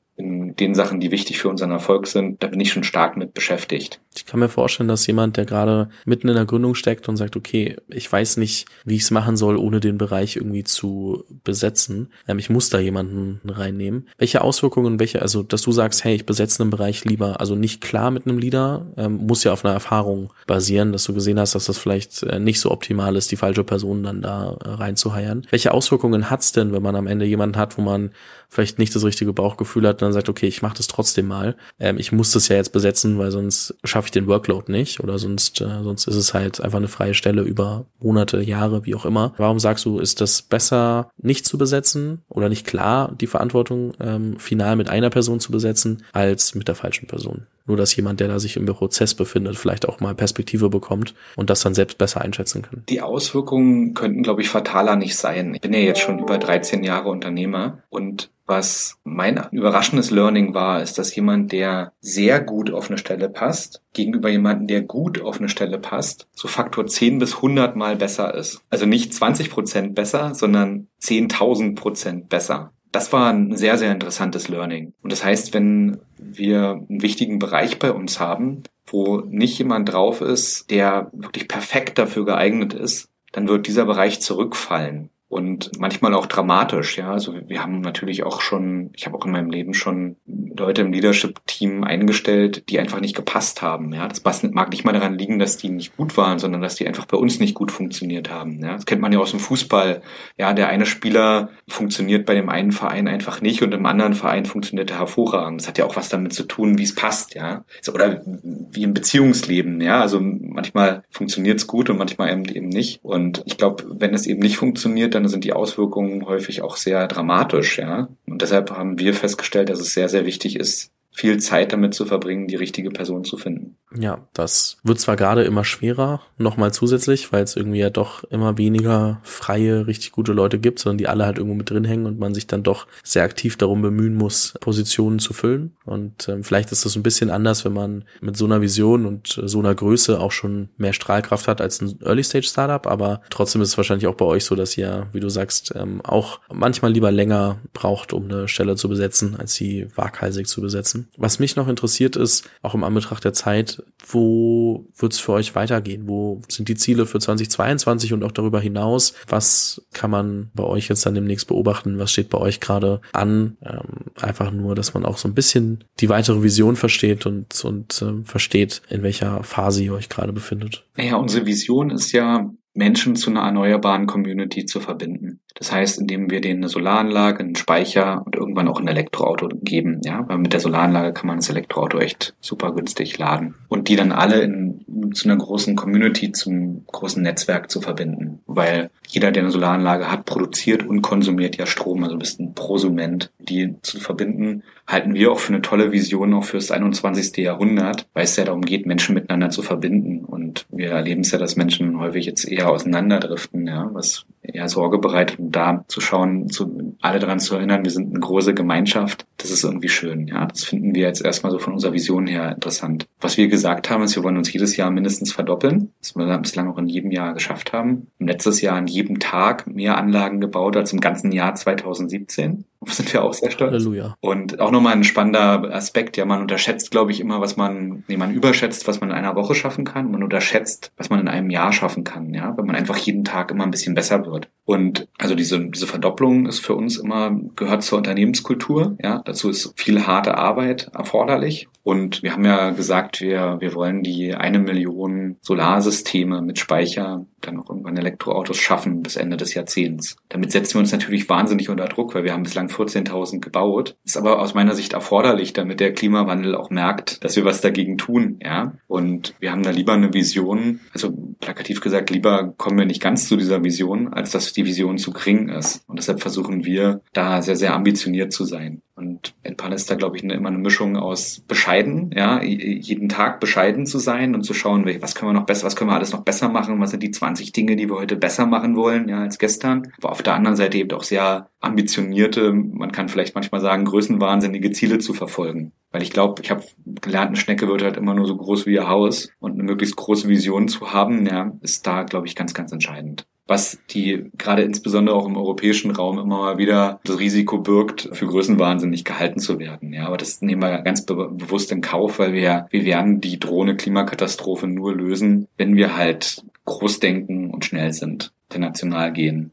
den Sachen, die wichtig für unseren Erfolg sind, da bin ich schon stark mit beschäftigt. Ich kann mir vorstellen, dass jemand, der gerade mitten in der Gründung steckt und sagt, okay, ich weiß nicht, wie ich es machen soll, ohne den Bereich irgendwie zu besetzen. Ähm, ich muss da jemanden reinnehmen. Welche Auswirkungen, welche, also dass du sagst, hey, ich besetze einen Bereich lieber, also nicht klar mit einem Leader, ähm, muss ja auf einer Erfahrung basieren, dass du gesehen hast, dass das vielleicht äh, nicht so optimal ist, die falsche Person dann da äh, reinzuheiern. Welche Auswirkungen hat's denn, wenn man am Ende jemanden hat, wo man vielleicht nicht das richtige Bauchgefühl hat und dann sagt, okay, ich mache das trotzdem mal. Ähm, ich muss das ja jetzt besetzen, weil sonst schaffe ich den Workload nicht oder sonst, äh, sonst ist es halt einfach eine freie Stelle über Monate, Jahre, wie auch immer. Warum sagst du, ist das besser nicht zu besetzen oder nicht klar die Verantwortung ähm, final mit einer Person zu besetzen, als mit der falschen Person? Nur dass jemand, der da sich im Prozess befindet, vielleicht auch mal Perspektive bekommt und das dann selbst besser einschätzen kann. Die Auswirkungen könnten, glaube ich, fataler nicht sein. Ich bin ja jetzt schon über 13 Jahre Unternehmer und was mein überraschendes Learning war, ist, dass jemand, der sehr gut auf eine Stelle passt, gegenüber jemandem, der gut auf eine Stelle passt, so Faktor 10 bis 100 mal besser ist. Also nicht 20 Prozent besser, sondern 10.000 Prozent besser. Das war ein sehr, sehr interessantes Learning. Und das heißt, wenn wir einen wichtigen Bereich bei uns haben, wo nicht jemand drauf ist, der wirklich perfekt dafür geeignet ist, dann wird dieser Bereich zurückfallen. Und manchmal auch dramatisch, ja. Also wir haben natürlich auch schon, ich habe auch in meinem Leben schon Leute im Leadership-Team eingestellt, die einfach nicht gepasst haben, ja. Das mag nicht mal daran liegen, dass die nicht gut waren, sondern dass die einfach bei uns nicht gut funktioniert haben, ja. Das kennt man ja aus dem Fußball, ja. Der eine Spieler funktioniert bei dem einen Verein einfach nicht und im anderen Verein funktioniert er hervorragend. Das hat ja auch was damit zu tun, wie es passt, ja. Oder wie im Beziehungsleben, ja. Also manchmal funktioniert es gut und manchmal eben nicht. Und ich glaube, wenn es eben nicht funktioniert, dann sind die Auswirkungen häufig auch sehr dramatisch, ja. Und deshalb haben wir festgestellt, dass es sehr, sehr wichtig ist, viel Zeit damit zu verbringen, die richtige Person zu finden. Ja, das wird zwar gerade immer schwerer, nochmal zusätzlich, weil es irgendwie ja doch immer weniger freie, richtig gute Leute gibt, sondern die alle halt irgendwo mit drin hängen und man sich dann doch sehr aktiv darum bemühen muss, Positionen zu füllen. Und ähm, vielleicht ist das ein bisschen anders, wenn man mit so einer Vision und so einer Größe auch schon mehr Strahlkraft hat als ein Early-Stage-Startup, aber trotzdem ist es wahrscheinlich auch bei euch so, dass ihr, wie du sagst, ähm, auch manchmal lieber länger braucht, um eine Stelle zu besetzen, als sie waghalsig zu besetzen. Was mich noch interessiert ist, auch im Anbetracht der Zeit, wo wird es für euch weitergehen? Wo sind die Ziele für 2022 und auch darüber hinaus? Was kann man bei euch jetzt dann demnächst beobachten? Was steht bei euch gerade an? Ähm, einfach nur, dass man auch so ein bisschen die weitere Vision versteht und, und äh, versteht, in welcher Phase ihr euch gerade befindet. Naja, unsere Vision ist ja, Menschen zu einer erneuerbaren Community zu verbinden. Das heißt, indem wir denen eine Solaranlage, einen Speicher und irgendwann auch ein Elektroauto geben. Ja, weil mit der Solaranlage kann man das Elektroauto echt super günstig laden. Und die dann alle in, zu einer großen Community, zum großen Netzwerk zu verbinden. Weil jeder, der eine Solaranlage hat, produziert und konsumiert ja Strom. Also bist ein Prosument. Die zu verbinden, halten wir auch für eine tolle Vision auch fürs 21. Jahrhundert, weil es ja darum geht, Menschen miteinander zu verbinden. Und wir erleben es ja, dass Menschen häufig jetzt eher auseinanderdriften, ja, was eher Sorge bereitet, um da zu schauen, zu, alle daran zu erinnern, wir sind eine große Gemeinschaft. Das ist irgendwie schön, ja. Das finden wir jetzt erstmal so von unserer Vision her interessant. Was wir gesagt haben, ist, wir wollen uns jedes Jahr mindestens verdoppeln. Das wir bislang auch in jedem Jahr geschafft haben. Im letztes Jahr an jedem Tag mehr Anlagen gebaut als im ganzen Jahr 2017. Auf sind wir auch sehr stolz. Halleluja. Und auch nochmal ein spannender Aspekt, ja, man unterschätzt, glaube ich, immer, was man, nee, man überschätzt, was man in einer Woche schaffen kann. Man unterschätzt, was man in einem Jahr schaffen kann, ja, wenn man einfach jeden Tag immer ein bisschen besser wird. Und also diese, diese Verdopplung ist für uns immer, gehört zur Unternehmenskultur, ja. Dazu ist viel harte Arbeit erforderlich. Und wir haben ja gesagt, wir, wir wollen die eine Million Solarsysteme mit Speicher dann auch irgendwann Elektroautos schaffen bis Ende des Jahrzehnts. Damit setzen wir uns natürlich wahnsinnig unter Druck, weil wir haben bislang 14.000 gebaut. Ist aber aus meiner Sicht erforderlich, damit der Klimawandel auch merkt, dass wir was dagegen tun, ja. Und wir haben da lieber eine Vision, also plakativ gesagt, lieber kommen wir nicht ganz zu dieser Vision, als dass die Vision zu gering ist. Und deshalb versuchen wir da sehr, sehr ambitioniert zu sein. Und ist da, glaube ich, immer eine Mischung aus bescheiden, ja, jeden Tag bescheiden zu sein und zu schauen, was können wir noch besser, was können wir alles noch besser machen, was sind die 20 Dinge, die wir heute besser machen wollen, ja, als gestern. Aber auf der anderen Seite eben auch sehr ambitionierte, man kann vielleicht manchmal sagen, größenwahnsinnige Ziele zu verfolgen. Weil ich glaube, ich habe gelernt, eine Schnecke wird halt immer nur so groß wie ihr Haus und eine möglichst große Vision zu haben, ja, ist da, glaube ich, ganz, ganz entscheidend was die gerade insbesondere auch im europäischen Raum immer mal wieder das Risiko birgt, für größenwahnsinnig gehalten zu werden. Ja, aber das nehmen wir ganz be bewusst in Kauf, weil wir, wir werden die drohende Klimakatastrophe nur lösen, wenn wir halt groß denken und schnell sind, international gehen.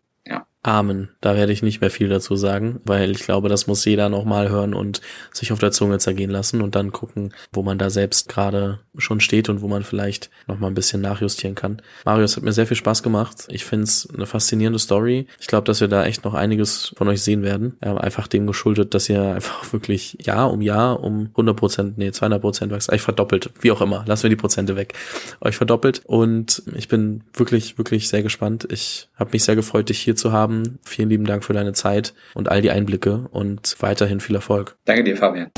Amen. Da werde ich nicht mehr viel dazu sagen, weil ich glaube, das muss jeder nochmal hören und sich auf der Zunge zergehen lassen und dann gucken, wo man da selbst gerade schon steht und wo man vielleicht nochmal ein bisschen nachjustieren kann. Marius hat mir sehr viel Spaß gemacht. Ich finde es eine faszinierende Story. Ich glaube, dass wir da echt noch einiges von euch sehen werden. einfach dem geschuldet, dass ihr einfach wirklich Jahr um Jahr um 100 Prozent, nee, 200 Prozent wächst, euch verdoppelt. Wie auch immer. Lassen wir die Prozente weg. Euch verdoppelt und ich bin wirklich, wirklich sehr gespannt. Ich habe mich sehr gefreut, dich hier zu haben haben. Vielen lieben Dank für deine Zeit und all die Einblicke und weiterhin viel Erfolg. Danke dir, Fabian.